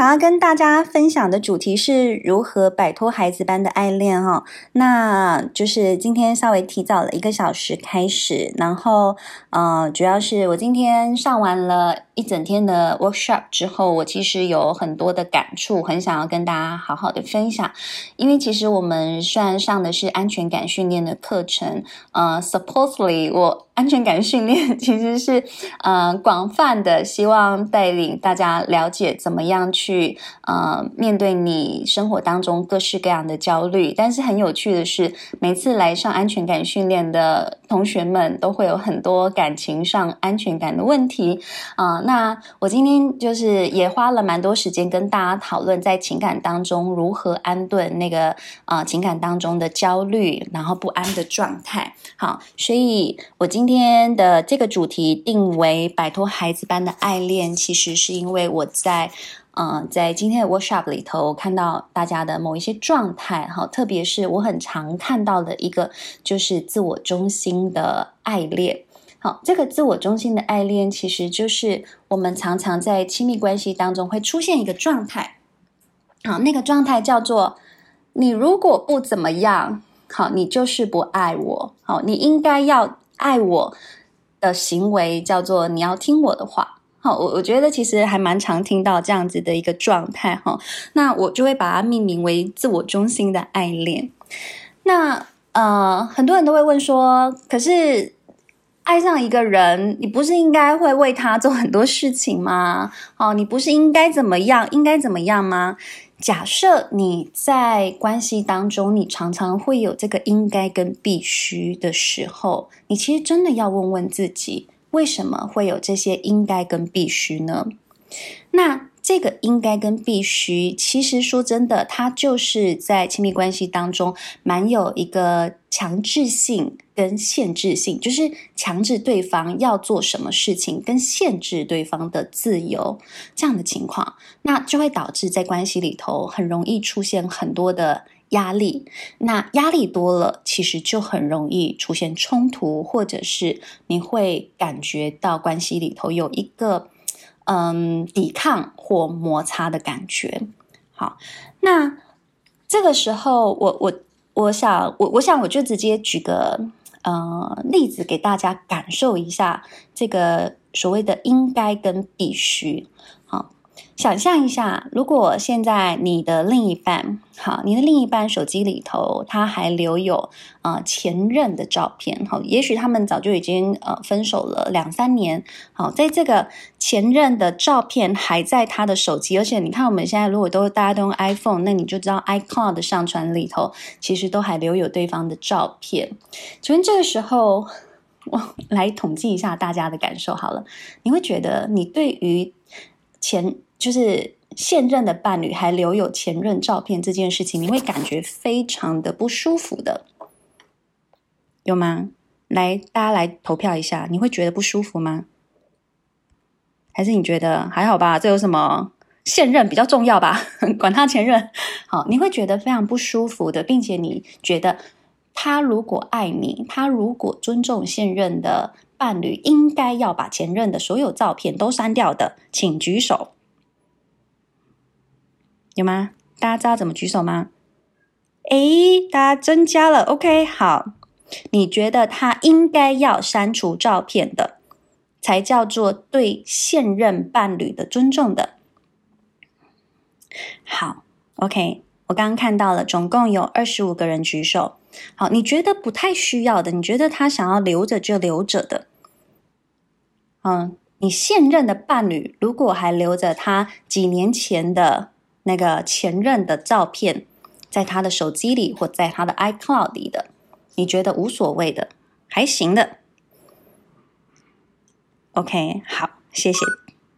想要跟大家分享的主题是如何摆脱孩子般的爱恋哈，那就是今天稍微提早了一个小时开始，然后呃，主要是我今天上完了一整天的 workshop 之后，我其实有很多的感触，很想要跟大家好好的分享，因为其实我们虽然上的是安全感训练的课程，呃，supposedly 我。安全感训练其实是呃广泛的，希望带领大家了解怎么样去呃面对你生活当中各式各样的焦虑。但是很有趣的是，每次来上安全感训练的同学们都会有很多感情上安全感的问题啊、那那我今天就是也花了蛮多时间跟大家讨论，在情感当中如何安顿那个啊、呃、情感当中的焦虑，然后不安的状态。好，所以我今天。的这个主题定为摆脱孩子般的爱恋，其实是因为我在嗯、在今天的 workshop 里头看到大家的某一些状态哈，特别是我很常看到的一个就是自我中心的爱恋。好，这个自我中心的爱恋，其实就是我们常常在亲密关系当中会出现一个状态。好，那个状态叫做你如果不怎么样，好，你就是不爱我。好，你应该要。爱我的行为叫做你要听我的话，好，我我觉得其实还蛮常听到这样子的一个状态哈，那我就会把它命名为自我中心的爱恋。那呃，很多人都会问说，可是爱上一个人，你不是应该会为他做很多事情吗？哦，你不是应该怎么样，应该怎么样吗？假设你在关系当中，你常常会有这个应该跟必须的时候，你其实真的要问问自己，为什么会有这些应该跟必须呢？那。这个应该跟必须，其实说真的，它就是在亲密关系当中蛮有一个强制性跟限制性，就是强制对方要做什么事情，跟限制对方的自由这样的情况，那就会导致在关系里头很容易出现很多的压力。那压力多了，其实就很容易出现冲突，或者是你会感觉到关系里头有一个。嗯，抵抗或摩擦的感觉。好，那这个时候我，我我想，我我想，我就直接举个呃例子给大家感受一下这个所谓的应该跟必须。好。想象一下，如果现在你的另一半，好，你的另一半手机里头他还留有呃前任的照片，好，也许他们早就已经呃分手了两三年，好，在这个前任的照片还在他的手机，而且你看我们现在如果都大家都用 iPhone，那你就知道 iCloud 上传里头其实都还留有对方的照片。请问这个时候，我来统计一下大家的感受好了，你会觉得你对于前就是现任的伴侣还留有前任照片这件事情，你会感觉非常的不舒服的，有吗？来，大家来投票一下，你会觉得不舒服吗？还是你觉得还好吧？这有什么？现任比较重要吧？管他前任，好，你会觉得非常不舒服的，并且你觉得他如果爱你，他如果尊重现任的伴侣，应该要把前任的所有照片都删掉的，请举手。有吗？大家知道怎么举手吗？诶，大家增加了。OK，好。你觉得他应该要删除照片的，才叫做对现任伴侣的尊重的。好，OK，我刚刚看到了，总共有二十五个人举手。好，你觉得不太需要的，你觉得他想要留着就留着的。嗯，你现任的伴侣如果还留着他几年前的。那个前任的照片，在他的手机里或在他的 iCloud 里的，你觉得无所谓的，还行的。OK，好，谢谢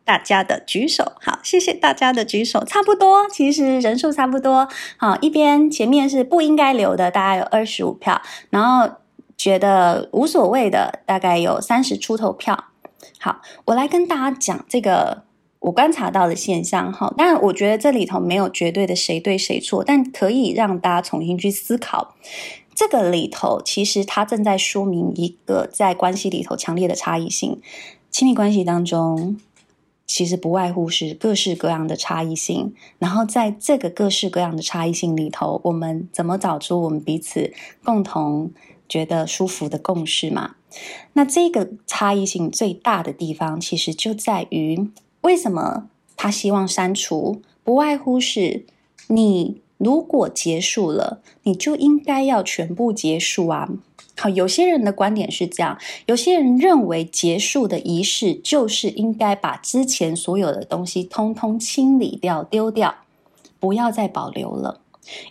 大家的举手。好，谢谢大家的举手，差不多，其实人数差不多。好，一边前面是不应该留的，大概有二十五票，然后觉得无所谓的，大概有三十出头票。好，我来跟大家讲这个。我观察到的现象，哈，但我觉得这里头没有绝对的谁对谁错，但可以让大家重新去思考，这个里头其实它正在说明一个在关系里头强烈的差异性。亲密关系当中，其实不外乎是各式各样的差异性。然后在这个各式各样的差异性里头，我们怎么找出我们彼此共同觉得舒服的共识嘛？那这个差异性最大的地方，其实就在于为什么他希望删除，不外乎是你如果结束了，你就应该要全部结束啊。好，有些人的观点是这样，有些人认为结束的仪式就是应该把之前所有的东西通通清理掉、丢掉，不要再保留了，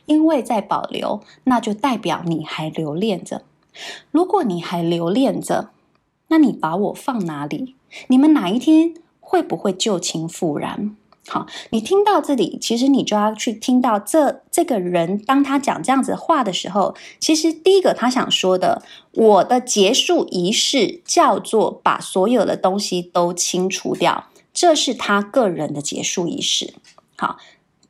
因为再保留，那就代表你还留恋着。如果你还留恋着，那你把我放哪里？你们哪一天会不会旧情复燃？好，你听到这里，其实你就要去听到这这个人，当他讲这样子话的时候，其实第一个他想说的，我的结束仪式叫做把所有的东西都清除掉，这是他个人的结束仪式。好，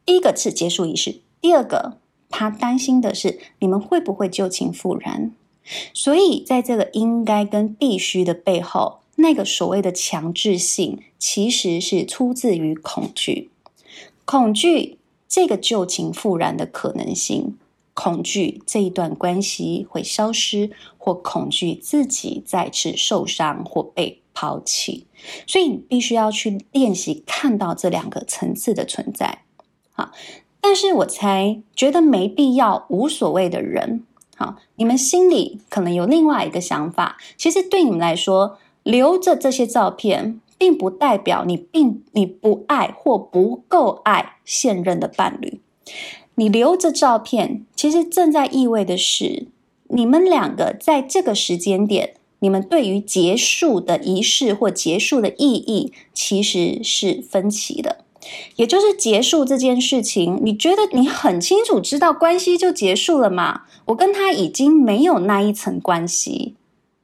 第一个是结束仪式，第二个他担心的是你们会不会旧情复燃，所以在这个应该跟必须的背后。那个所谓的强制性，其实是出自于恐惧，恐惧这个旧情复燃的可能性，恐惧这一段关系会消失，或恐惧自己再次受伤或被抛弃，所以你必须要去练习看到这两个层次的存在。好，但是我才觉得没必要，无所谓的人，好，你们心里可能有另外一个想法，其实对你们来说。留着这些照片，并不代表你并你不爱或不够爱现任的伴侣。你留着照片，其实正在意味的是，你们两个在这个时间点，你们对于结束的仪式或结束的意义，其实是分歧的。也就是结束这件事情，你觉得你很清楚知道关系就结束了嘛？我跟他已经没有那一层关系，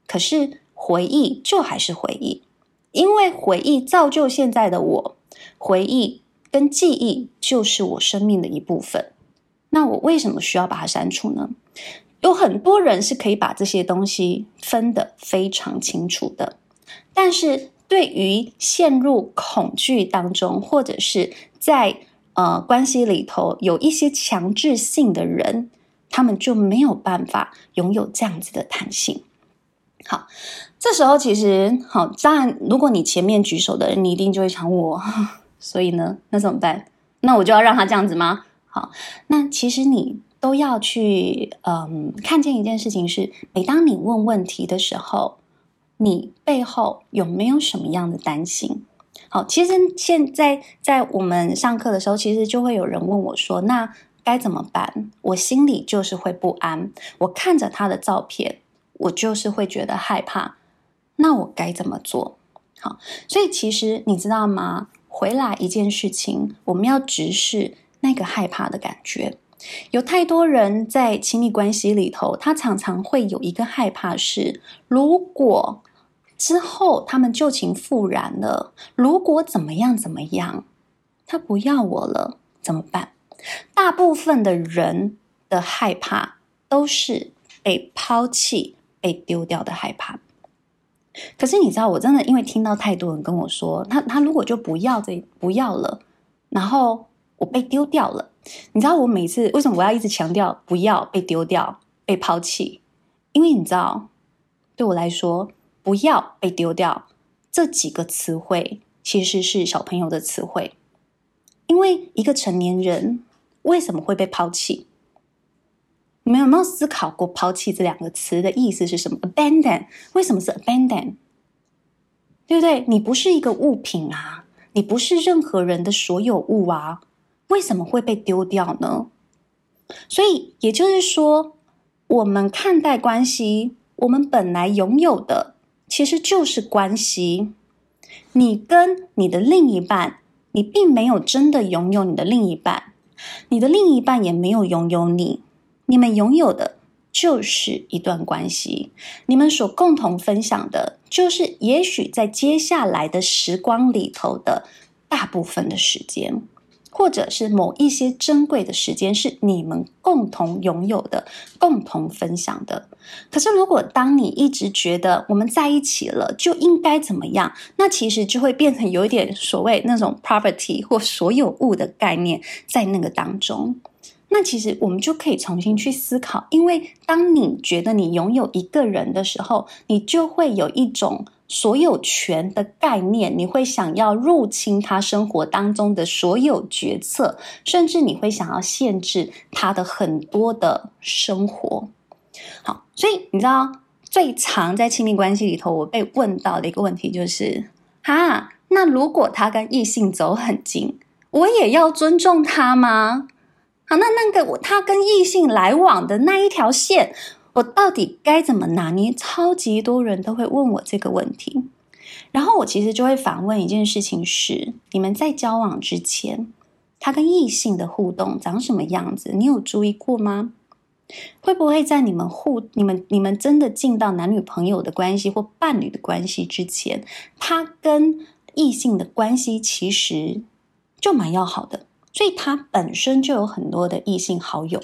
可是。回忆就还是回忆，因为回忆造就现在的我，回忆跟记忆就是我生命的一部分。那我为什么需要把它删除呢？有很多人是可以把这些东西分得非常清楚的，但是对于陷入恐惧当中，或者是在呃关系里头有一些强制性的人，他们就没有办法拥有这样子的弹性。好。这时候其实好，当然，如果你前面举手的人，你一定就会想我，所以呢，那怎么办？那我就要让他这样子吗？好，那其实你都要去，嗯，看见一件事情是，每当你问问题的时候，你背后有没有什么样的担心？好，其实现在在我们上课的时候，其实就会有人问我说，那该怎么办？我心里就是会不安，我看着他的照片，我就是会觉得害怕。那我该怎么做？好，所以其实你知道吗？回来一件事情，我们要直视那个害怕的感觉。有太多人在亲密关系里头，他常常会有一个害怕是：如果之后他们旧情复燃了，如果怎么样怎么样，他不要我了，怎么办？大部分的人的害怕都是被抛弃、被丢掉的害怕。可是你知道，我真的因为听到太多人跟我说，他他如果就不要这不要了，然后我被丢掉了。你知道我每次为什么我要一直强调不要被丢掉、被抛弃？因为你知道，对我来说，不要被丢掉这几个词汇其实是小朋友的词汇。因为一个成年人为什么会被抛弃？你们有没有思考过“抛弃”这两个词的意思是什么？Abandon，为什么是 abandon？对不对？你不是一个物品啊，你不是任何人的所有物啊，为什么会被丢掉呢？所以也就是说，我们看待关系，我们本来拥有的其实就是关系。你跟你的另一半，你并没有真的拥有你的另一半，你的另一半也没有拥有你。你们拥有的就是一段关系，你们所共同分享的，就是也许在接下来的时光里头的大部分的时间，或者是某一些珍贵的时间是你们共同拥有的、共同分享的。可是，如果当你一直觉得我们在一起了就应该怎么样，那其实就会变成有一点所谓那种 property 或所有物的概念在那个当中。那其实我们就可以重新去思考，因为当你觉得你拥有一个人的时候，你就会有一种所有权的概念，你会想要入侵他生活当中的所有决策，甚至你会想要限制他的很多的生活。好，所以你知道最常在亲密关系里头，我被问到的一个问题就是：哈，那如果他跟异性走很近，我也要尊重他吗？好，那那个我他跟异性来往的那一条线，我到底该怎么拿捏？超级多人都会问我这个问题，然后我其实就会反问一件事情是：你们在交往之前，他跟异性的互动长什么样子？你有注意过吗？会不会在你们互、你们、你们真的进到男女朋友的关系或伴侣的关系之前，他跟异性的关系其实就蛮要好的？所以他本身就有很多的异性好友，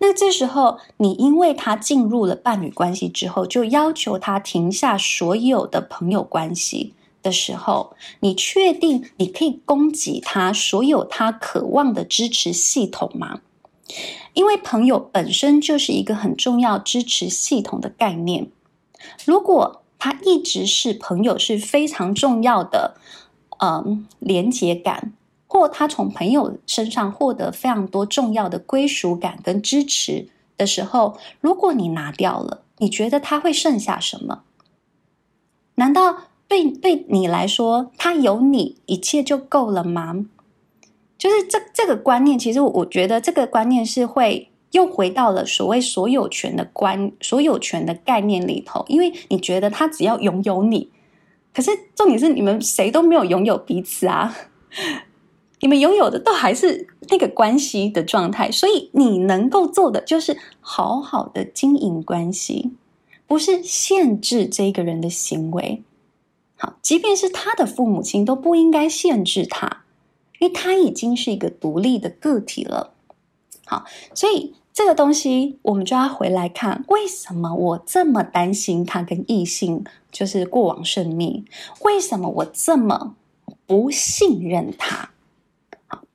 那这时候你因为他进入了伴侣关系之后，就要求他停下所有的朋友关系的时候，你确定你可以供给他所有他渴望的支持系统吗？因为朋友本身就是一个很重要支持系统的概念，如果他一直是朋友是非常重要的，嗯，连接感。或他从朋友身上获得非常多重要的归属感跟支持的时候，如果你拿掉了，你觉得他会剩下什么？难道对对你来说，他有你一切就够了吗？就是这这个观念，其实我觉得这个观念是会又回到了所谓所有权的观所有权的概念里头，因为你觉得他只要拥有你，可是重点是你们谁都没有拥有彼此啊。你们拥有的都还是那个关系的状态，所以你能够做的就是好好的经营关系，不是限制这个人的行为。好，即便是他的父母亲都不应该限制他，因为他已经是一个独立的个体了。好，所以这个东西我们就要回来看，为什么我这么担心他跟异性就是过往甚密？为什么我这么不信任他？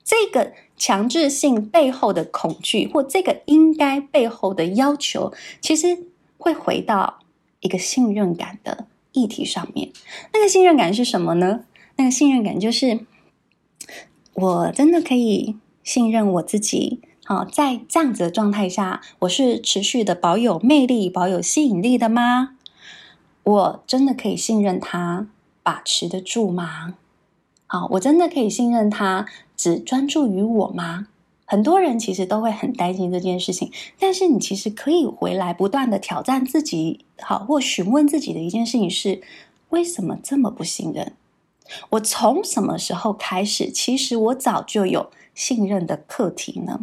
这个强制性背后的恐惧，或这个应该背后的要求，其实会回到一个信任感的议题上面。那个信任感是什么呢？那个信任感就是，我真的可以信任我自己。好，在这样子的状态下，我是持续的保有魅力、保有吸引力的吗？我真的可以信任他把持得住吗？好，我真的可以信任他。只专注于我吗？很多人其实都会很担心这件事情，但是你其实可以回来不断的挑战自己，好，或询问自己的一件事情是：为什么这么不信任？我从什么时候开始？其实我早就有信任的课题呢。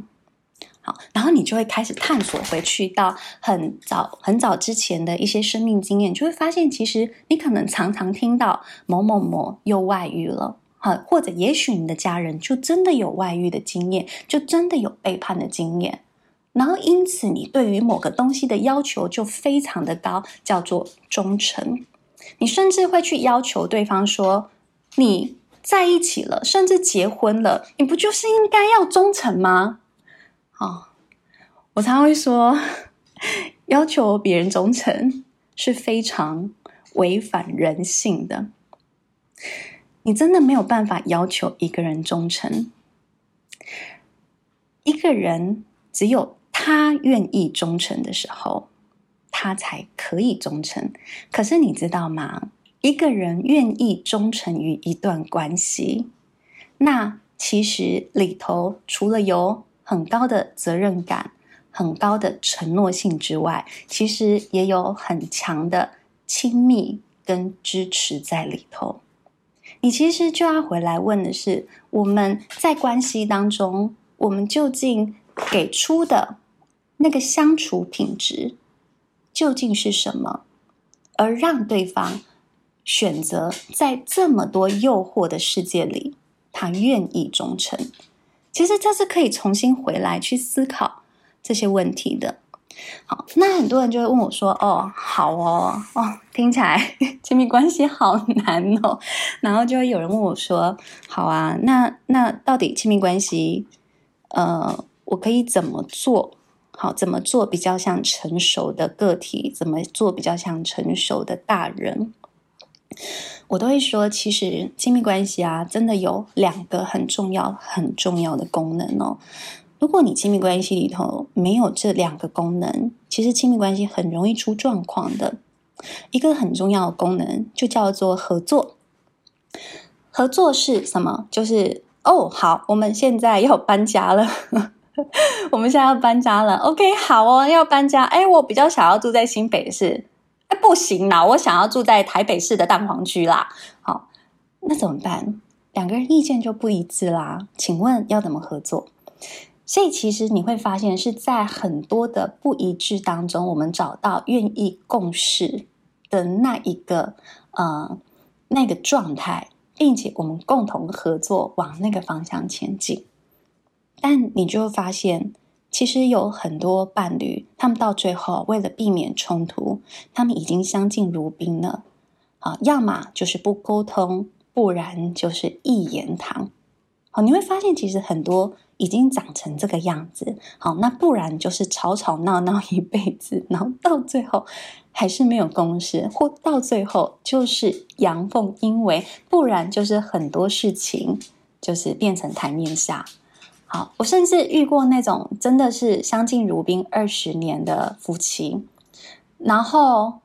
好，然后你就会开始探索回去到很早很早之前的一些生命经验，就会发现，其实你可能常常听到某某某又外遇了。或者也许你的家人就真的有外遇的经验，就真的有背叛的经验，然后因此你对于某个东西的要求就非常的高，叫做忠诚。你甚至会去要求对方说：“你在一起了，甚至结婚了，你不就是应该要忠诚吗？”哦，我常会说，要求别人忠诚是非常违反人性的。你真的没有办法要求一个人忠诚。一个人只有他愿意忠诚的时候，他才可以忠诚。可是你知道吗？一个人愿意忠诚于一段关系，那其实里头除了有很高的责任感、很高的承诺性之外，其实也有很强的亲密跟支持在里头。你其实就要回来问的是：我们在关系当中，我们究竟给出的那个相处品质究竟是什么？而让对方选择在这么多诱惑的世界里，他愿意忠诚。其实这是可以重新回来去思考这些问题的。好，那很多人就会问我说：“哦，好哦，哦，听起来亲密关系好难哦。”然后就会有人问我说：“好啊，那那到底亲密关系，呃，我可以怎么做？好，怎么做比较像成熟的个体？怎么做比较像成熟的大人？”我都会说，其实亲密关系啊，真的有两个很重要、很重要的功能哦。如果你亲密关系里头没有这两个功能，其实亲密关系很容易出状况的。一个很重要的功能就叫做合作。合作是什么？就是哦，好，我们现在要搬家了，我们现在要搬家了。OK，好哦，要搬家。哎，我比较想要住在新北市。哎，不行啦，我想要住在台北市的蛋黄区啦。好，那怎么办？两个人意见就不一致啦。请问要怎么合作？所以，其实你会发现，是在很多的不一致当中，我们找到愿意共事的那一个呃那个状态，并且我们共同合作往那个方向前进。但你就会发现，其实有很多伴侣，他们到最后为了避免冲突，他们已经相敬如宾了啊，要么就是不沟通，不然就是一言堂。好，你会发现，其实很多。已经长成这个样子，好，那不然就是吵吵闹闹 一辈子，然后到最后还是没有共识，或到最后就是阳奉阴违，不然就是很多事情就是变成台面下。好，我甚至遇过那种真的是相敬如宾二十年的夫妻，然后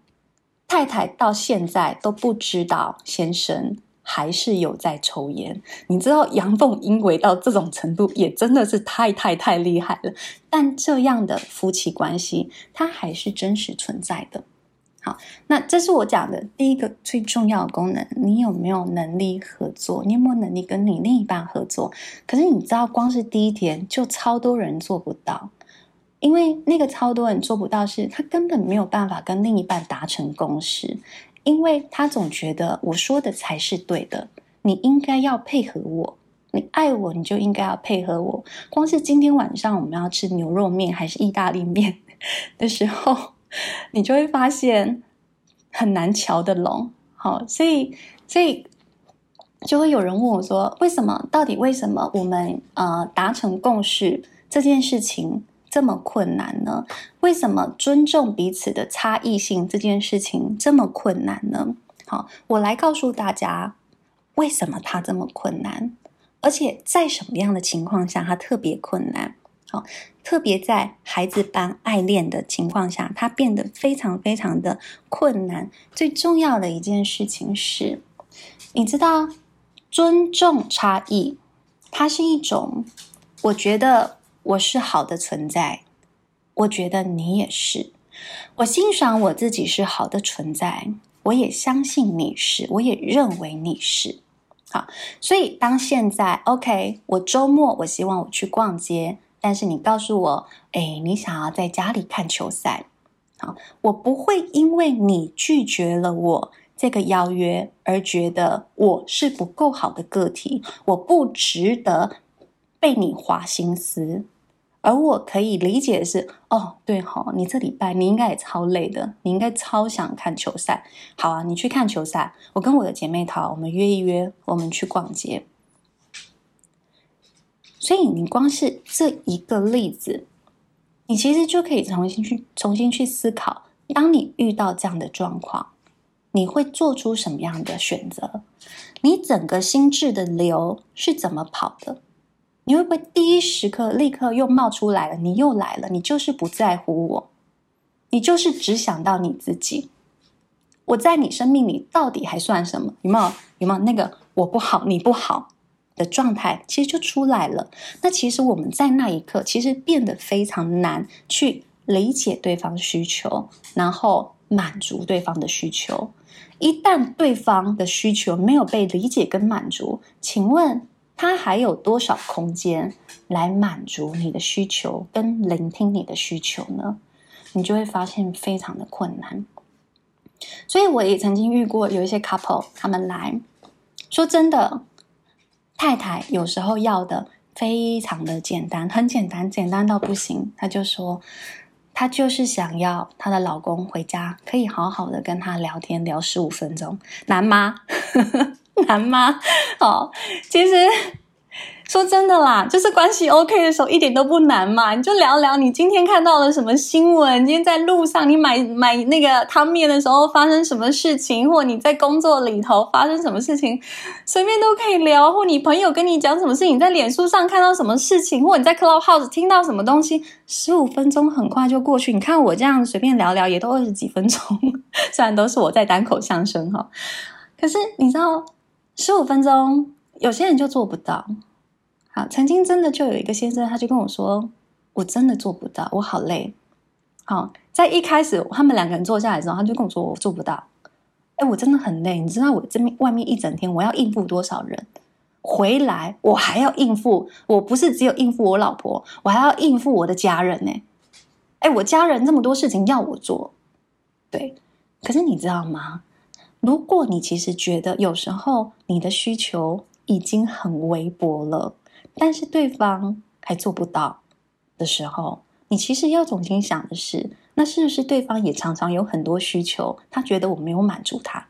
太太到现在都不知道先生。还是有在抽烟，你知道阳奉阴违到这种程度，也真的是太太太厉害了。但这样的夫妻关系，它还是真实存在的。好，那这是我讲的第一个最重要的功能。你有没有能力合作？你有没有能力跟你另一半合作？可是你知道，光是第一天就超多人做不到，因为那个超多人做不到，是他根本没有办法跟另一半达成共识。因为他总觉得我说的才是对的，你应该要配合我，你爱我，你就应该要配合我。光是今天晚上我们要吃牛肉面还是意大利面 的时候，你就会发现很难瞧得拢。好，所以所以就会有人问我说：“为什么？到底为什么我们呃达成共识这件事情？”这么困难呢？为什么尊重彼此的差异性这件事情这么困难呢？好，我来告诉大家为什么它这么困难，而且在什么样的情况下它特别困难。好，特别在孩子般爱恋的情况下，它变得非常非常的困难。最重要的一件事情是，你知道，尊重差异，它是一种，我觉得。我是好的存在，我觉得你也是。我欣赏我自己是好的存在，我也相信你是，我也认为你是。好，所以当现在 OK，我周末我希望我去逛街，但是你告诉我，哎，你想要在家里看球赛。好，我不会因为你拒绝了我这个邀约而觉得我是不够好的个体，我不值得。被你花心思，而我可以理解的是，哦，对吼，你这礼拜你应该也超累的，你应该超想看球赛。好啊，你去看球赛，我跟我的姐妹淘，我们约一约，我们去逛街。所以你光是这一个例子，你其实就可以重新去重新去思考，当你遇到这样的状况，你会做出什么样的选择？你整个心智的流是怎么跑的？你会不会第一时刻立刻又冒出来了？你又来了，你就是不在乎我，你就是只想到你自己。我在你生命里到底还算什么？有没有？有没有那个我不好，你不好的状态？其实就出来了。那其实我们在那一刻，其实变得非常难去理解对方需求，然后满足对方的需求。一旦对方的需求没有被理解跟满足，请问？他还有多少空间来满足你的需求跟聆听你的需求呢？你就会发现非常的困难。所以我也曾经遇过有一些 couple，他们来说真的，太太有时候要的非常的简单，很简单，简单到不行。她就说，她就是想要她的老公回家，可以好好的跟她聊天，聊十五分钟，难吗？难吗？哦，其实。说真的啦，就是关系 OK 的时候一点都不难嘛，你就聊聊你今天看到了什么新闻，今天在路上你买买那个汤面的时候发生什么事情，或你在工作里头发生什么事情，随便都可以聊。或你朋友跟你讲什么事情，你在脸书上看到什么事情，或你在 Clubhouse 听到什么东西，十五分钟很快就过去。你看我这样随便聊聊也都二十几分钟，虽然都是我在单口相声哈，可是你知道，十五分钟有些人就做不到。好，曾经真的就有一个先生，他就跟我说：“我真的做不到，我好累。”好，在一开始他们两个人坐下来之后，他就跟我说：“我做不到。”哎，我真的很累，你知道我这边外面一整天我要应付多少人，回来我还要应付，我不是只有应付我老婆，我还要应付我的家人呢。哎，我家人这么多事情要我做，对。可是你知道吗？如果你其实觉得有时候你的需求已经很微薄了。但是对方还做不到的时候，你其实要重新想的是，那是不是对方也常常有很多需求，他觉得我没有满足他？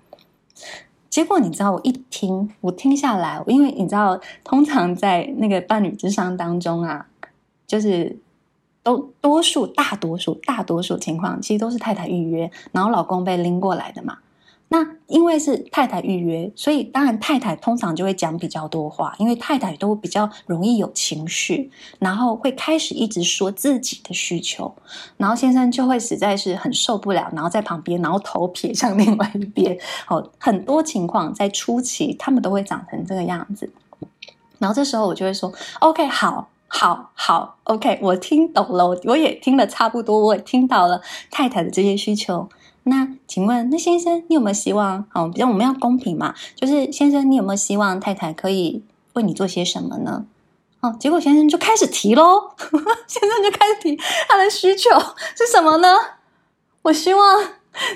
结果你知道，我一听，我听下来，因为你知道，通常在那个伴侣之商当中啊，就是都多数、大多数、大多数情况，其实都是太太预约，然后老公被拎过来的嘛。那因为是太太预约，所以当然太太通常就会讲比较多话，因为太太都比较容易有情绪，然后会开始一直说自己的需求，然后先生就会实在是很受不了，然后在旁边，然后头撇向另外一边。哦，很多情况在初期他们都会长成这个样子，然后这时候我就会说：“OK，好，好，好，OK，我听懂了，我也听了差不多，我也听到了太太的这些需求。”那请问，那先生，你有没有希望？好，比如我们要公平嘛，就是先生，你有没有希望太太可以为你做些什么呢？哦，结果先生就开始提喽，先生就开始提他的需求是什么呢？我希望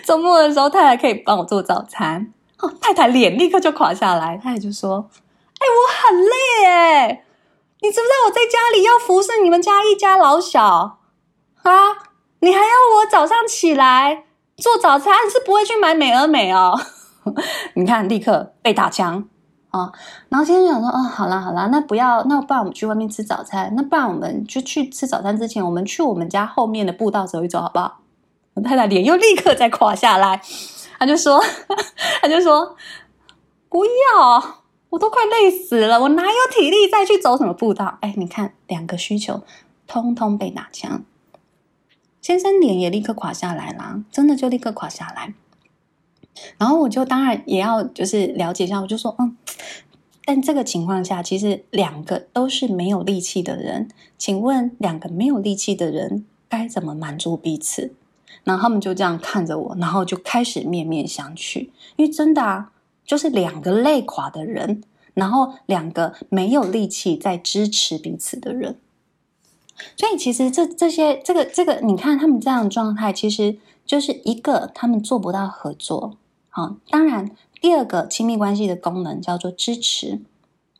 周末的时候太太可以帮我做早餐。哦，太太脸立刻就垮下来，太太就说：“哎，我很累哎，你知不知道我在家里要服侍你们家一家老小啊？你还要我早上起来？”做早餐是不会去买美而美哦，你看立刻被打枪啊！然后先生想说：“哦，好啦好啦，那不要，那不然我们去外面吃早餐。那不然我们就去吃早餐之前，我们去我们家后面的步道走一走，好不好？”我太太脸又立刻再垮下来，他就说：“ 他就说不要，我都快累死了，我哪有体力再去走什么步道？”哎，你看两个需求通通被打枪。先生脸也立刻垮下来啦，真的就立刻垮下来。然后我就当然也要就是了解一下，我就说嗯，但这个情况下，其实两个都是没有力气的人，请问两个没有力气的人该怎么满足彼此？然后他们就这样看着我，然后就开始面面相觑，因为真的啊，就是两个累垮的人，然后两个没有力气在支持彼此的人。所以其实这这些这个这个，你看他们这样的状态，其实就是一个他们做不到合作。好，当然第二个亲密关系的功能叫做支持。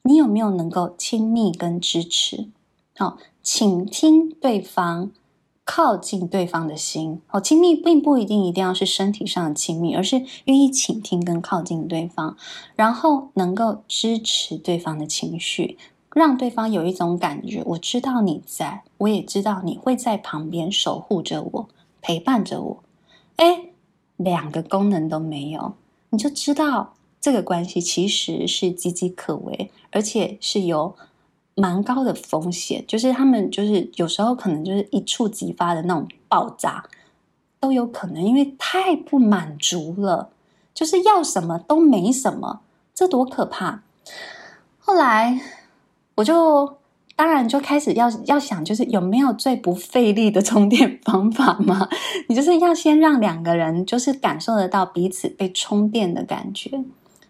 你有没有能够亲密跟支持？好，倾听对方，靠近对方的心。好，亲密并不一定一定要是身体上的亲密，而是愿意倾听跟靠近对方，然后能够支持对方的情绪。让对方有一种感觉，我知道你在，我也知道你会在旁边守护着我，陪伴着我。诶，两个功能都没有，你就知道这个关系其实是岌岌可危，而且是有蛮高的风险。就是他们就是有时候可能就是一触即发的那种爆炸都有可能，因为太不满足了，就是要什么都没什么，这多可怕！后来。我就当然就开始要要想，就是有没有最不费力的充电方法嘛？你就是要先让两个人就是感受得到彼此被充电的感觉。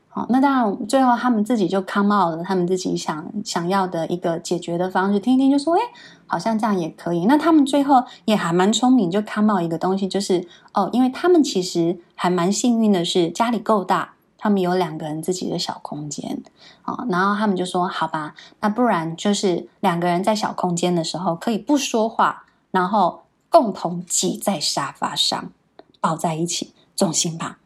好，那当然最后他们自己就 come out 了，他们自己想想要的一个解决的方式，听听就说，诶，好像这样也可以。那他们最后也还蛮聪明，就 come out 一个东西，就是哦，因为他们其实还蛮幸运的是家里够大。他们有两个人自己的小空间啊，然后他们就说：“好吧，那不然就是两个人在小空间的时候可以不说话，然后共同挤在沙发上抱在一起，重心吧？”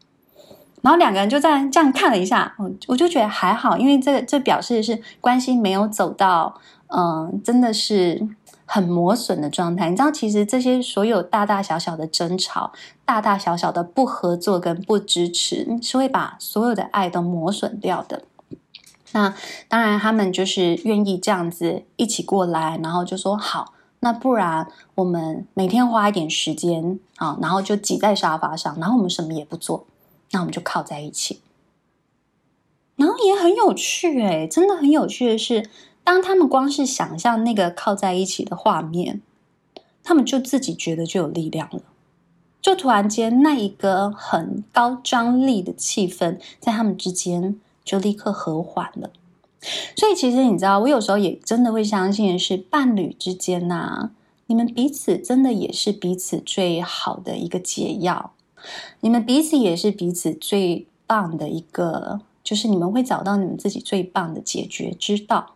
然后两个人就这样这样看了一下，我我就觉得还好，因为这这表示是关系没有走到嗯，真的是。很磨损的状态，你知道，其实这些所有大大小小的争吵、大大小小的不合作跟不支持，是会把所有的爱都磨损掉的。那当然，他们就是愿意这样子一起过来，然后就说好，那不然我们每天花一点时间啊，然后就挤在沙发上，然后我们什么也不做，那我们就靠在一起，然后也很有趣诶，真的很有趣的是。当他们光是想象那个靠在一起的画面，他们就自己觉得就有力量了，就突然间那一个很高张力的气氛在他们之间就立刻和缓了。所以其实你知道，我有时候也真的会相信是伴侣之间呐、你们彼此真的也是彼此最好的一个解药，你们彼此也是彼此最棒的一个，就是你们会找到你们自己最棒的解决之道。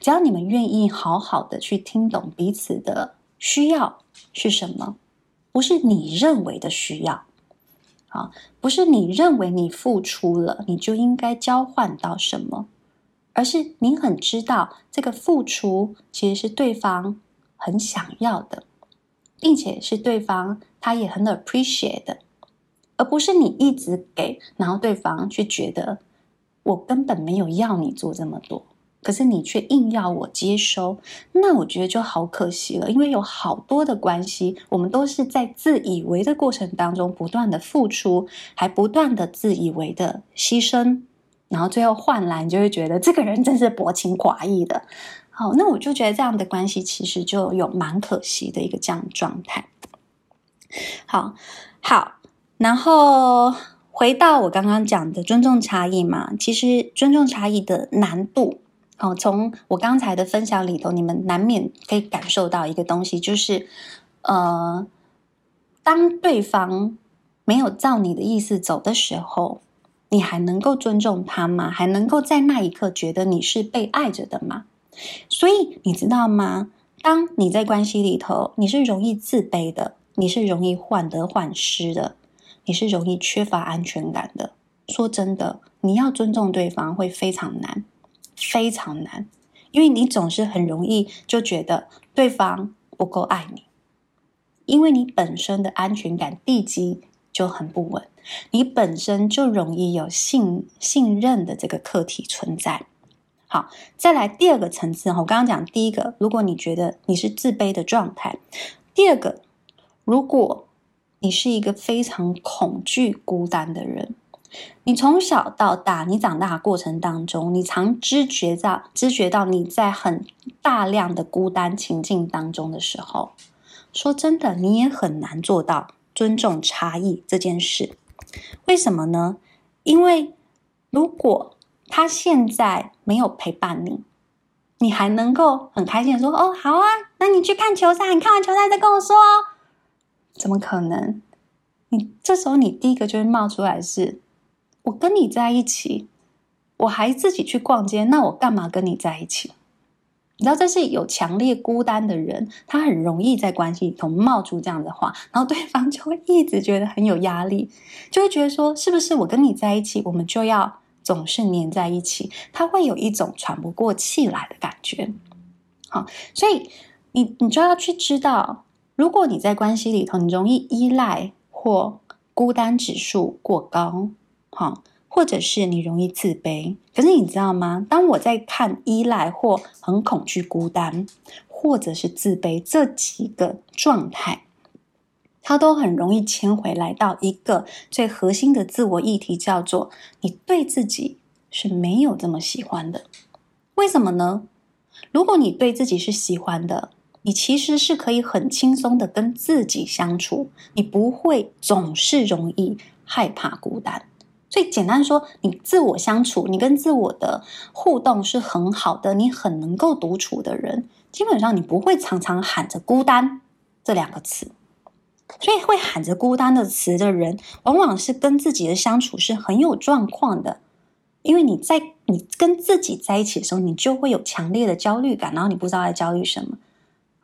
只要你们愿意好好的去听懂彼此的需要是什么，不是你认为的需要，啊，不是你认为你付出了你就应该交换到什么，而是你很知道这个付出其实是对方很想要的，并且是对方他也很 appreciate 的，而不是你一直给，然后对方却觉得我根本没有要你做这么多。可是你却硬要我接收，那我觉得就好可惜了。因为有好多的关系，我们都是在自以为的过程当中不断的付出，还不断的自以为的牺牲，然后最后换来你就会觉得这个人真是薄情寡义的。好，那我就觉得这样的关系其实就有蛮可惜的一个这样状态。好，好，然后回到我刚刚讲的尊重差异嘛，其实尊重差异的难度。哦，从我刚才的分享里头，你们难免可以感受到一个东西，就是，呃，当对方没有照你的意思走的时候，你还能够尊重他吗？还能够在那一刻觉得你是被爱着的吗？所以你知道吗？当你在关系里头，你是容易自卑的，你是容易患得患失的，你是容易缺乏安全感的。说真的，你要尊重对方会非常难。非常难，因为你总是很容易就觉得对方不够爱你，因为你本身的安全感地基就很不稳，你本身就容易有信信任的这个课题存在。好，再来第二个层次，我刚刚讲第一个，如果你觉得你是自卑的状态，第二个，如果你是一个非常恐惧孤单的人。你从小到大，你长大的过程当中，你常知觉到、知觉到你在很大量的孤单情境当中的时候，说真的，你也很难做到尊重差异这件事。为什么呢？因为如果他现在没有陪伴你，你还能够很开心的说：“哦，好啊，那你去看球赛，你看完球赛再跟我说。”怎么可能？你这时候你第一个就会冒出来是。我跟你在一起，我还自己去逛街，那我干嘛跟你在一起？你知道，这是有强烈孤单的人，他很容易在关系里头冒出这样的话，然后对方就会一直觉得很有压力，就会觉得说，是不是我跟你在一起，我们就要总是黏在一起？他会有一种喘不过气来的感觉。好，所以你你就要去知道，如果你在关系里头，你容易依赖或孤单指数过高。好，或者是你容易自卑，可是你知道吗？当我在看依赖或很恐惧、孤单，或者是自卑这几个状态，它都很容易牵回来到一个最核心的自我议题，叫做你对自己是没有这么喜欢的。为什么呢？如果你对自己是喜欢的，你其实是可以很轻松的跟自己相处，你不会总是容易害怕孤单。所以简单说，你自我相处，你跟自我的互动是很好的，你很能够独处的人，基本上你不会常常喊着孤单这两个词。所以会喊着孤单的词的人，往往是跟自己的相处是很有状况的。因为你在你跟自己在一起的时候，你就会有强烈的焦虑感，然后你不知道在焦虑什么。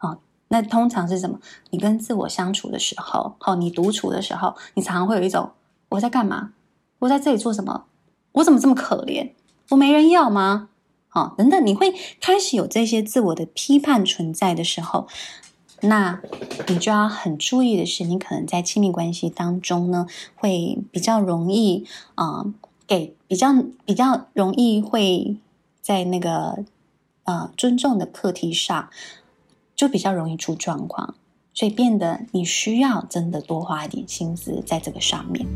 哦，那通常是什么？你跟自我相处的时候，哦，你独处的时候，你常常会有一种我在干嘛？我在这里做什么？我怎么这么可怜？我没人要吗？哦，等等，你会开始有这些自我的批判存在的时候，那你就要很注意的是，你可能在亲密关系当中呢，会比较容易啊。给比较比较容易会在那个呃尊重的课题上，就比较容易出状况，所以变得你需要真的多花一点心思在这个上面。